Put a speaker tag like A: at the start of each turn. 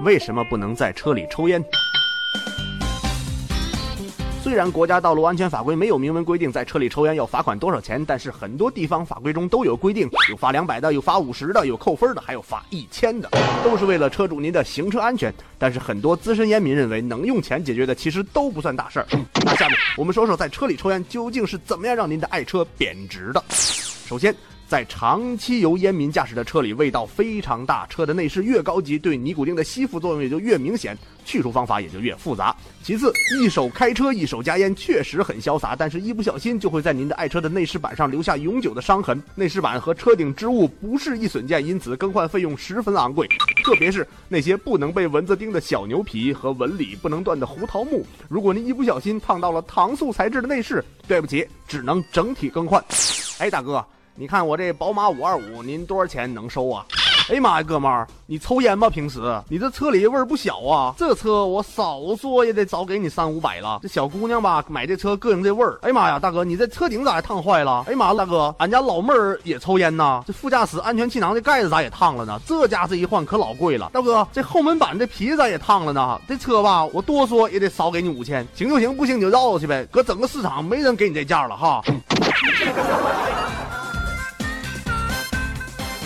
A: 为什么不能在车里抽烟？虽然国家道路安全法规没有明文规定在车里抽烟要罚款多少钱，但是很多地方法规中都有规定，有罚两百的，有罚五十的，有扣分的，还有罚一千的，都是为了车主您的行车安全。但是很多资深烟民认为，能用钱解决的其实都不算大事儿。那下面我们说说在车里抽烟究竟是怎么样让您的爱车贬值的。首先。在长期由烟民驾驶的车里，味道非常大。车的内饰越高级，对尼古丁的吸附作用也就越明显，去除方法也就越复杂。其次，一手开车一手加烟，确实很潇洒，但是一不小心就会在您的爱车的内饰板上留下永久的伤痕。内饰板和车顶织物不是易损件，因此更换费用十分昂贵。特别是那些不能被蚊子叮的小牛皮和纹理不能断的胡桃木，如果您一不小心烫到了搪塑材质的内饰，对不起，只能整体更换。哎，大哥。你看我这宝马五二五，您多少钱能收啊？哎呀妈呀，哥们儿，你抽烟吗？平时你这车里味儿不小啊！这车我少说也得早给你三五百了。这小姑娘吧，买这车膈应这味儿。哎呀妈呀，大哥，你这车顶咋还烫坏了？哎呀妈，大哥，俺家老妹儿也抽烟呐。这副驾驶安全气囊的盖子咋也烫了呢？这家这一换可老贵了。大哥，这后门板这皮咋也烫了呢？这车吧，我多说也得少给你五千，行就行，不行你就绕去呗。搁整个市场没人给你这价了哈。